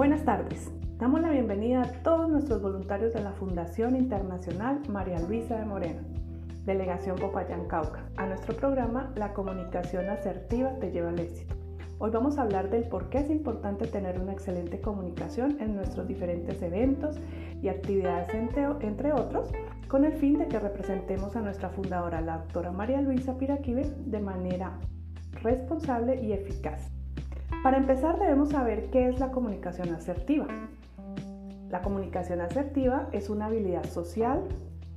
Buenas tardes. Damos la bienvenida a todos nuestros voluntarios de la Fundación Internacional María Luisa de Moreno, Delegación Popayán Cauca, a nuestro programa La comunicación asertiva te lleva al éxito. Hoy vamos a hablar del por qué es importante tener una excelente comunicación en nuestros diferentes eventos y actividades, entre, entre otros, con el fin de que representemos a nuestra fundadora, la doctora María Luisa Piraquive, de manera responsable y eficaz. Para empezar debemos saber qué es la comunicación asertiva. La comunicación asertiva es una habilidad social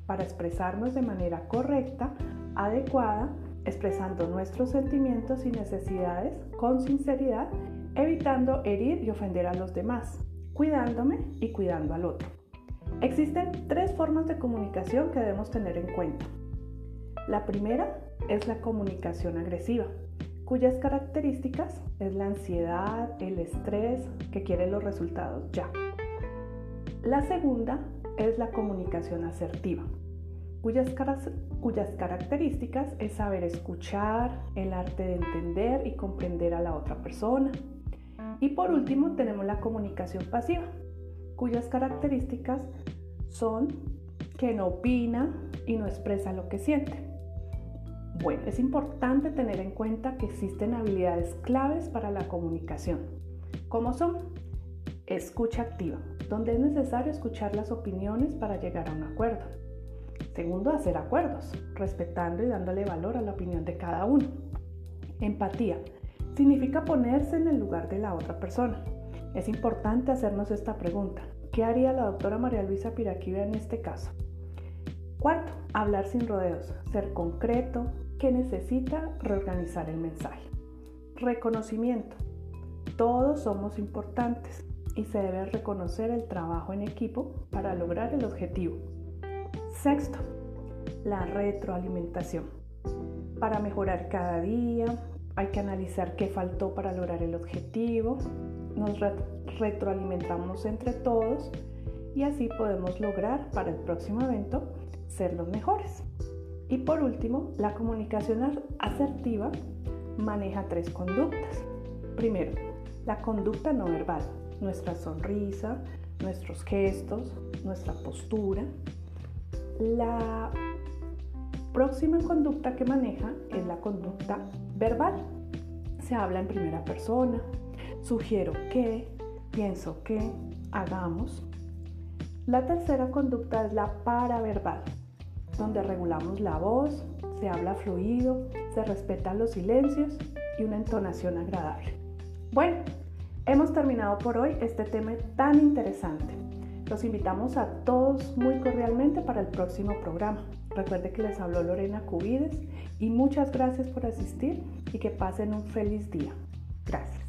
para expresarnos de manera correcta, adecuada, expresando nuestros sentimientos y necesidades con sinceridad, evitando herir y ofender a los demás, cuidándome y cuidando al otro. Existen tres formas de comunicación que debemos tener en cuenta. La primera es la comunicación agresiva cuyas características es la ansiedad, el estrés, que quiere los resultados ya. La segunda es la comunicación asertiva, cuyas, cuyas características es saber escuchar, el arte de entender y comprender a la otra persona. Y por último tenemos la comunicación pasiva, cuyas características son que no opina y no expresa lo que siente. Bueno, es importante tener en cuenta que existen habilidades claves para la comunicación. ¿Cómo son? Escucha activa, donde es necesario escuchar las opiniones para llegar a un acuerdo. Segundo, hacer acuerdos, respetando y dándole valor a la opinión de cada uno. Empatía significa ponerse en el lugar de la otra persona. Es importante hacernos esta pregunta. ¿Qué haría la doctora María Luisa Piraquiva en este caso? Cuarto, hablar sin rodeos, ser concreto, que necesita reorganizar el mensaje. Reconocimiento. Todos somos importantes y se debe reconocer el trabajo en equipo para lograr el objetivo. Sexto, la retroalimentación. Para mejorar cada día hay que analizar qué faltó para lograr el objetivo. Nos retroalimentamos entre todos y así podemos lograr para el próximo evento ser los mejores. Y por último, la comunicación asertiva maneja tres conductas. Primero, la conducta no verbal, nuestra sonrisa, nuestros gestos, nuestra postura. La próxima conducta que maneja es la conducta verbal. Se habla en primera persona, sugiero que, pienso que, hagamos. La tercera conducta es la paraverbal donde regulamos la voz, se habla fluido, se respetan los silencios y una entonación agradable. Bueno, hemos terminado por hoy este tema tan interesante. Los invitamos a todos muy cordialmente para el próximo programa. Recuerde que les habló Lorena Cubides y muchas gracias por asistir y que pasen un feliz día. Gracias.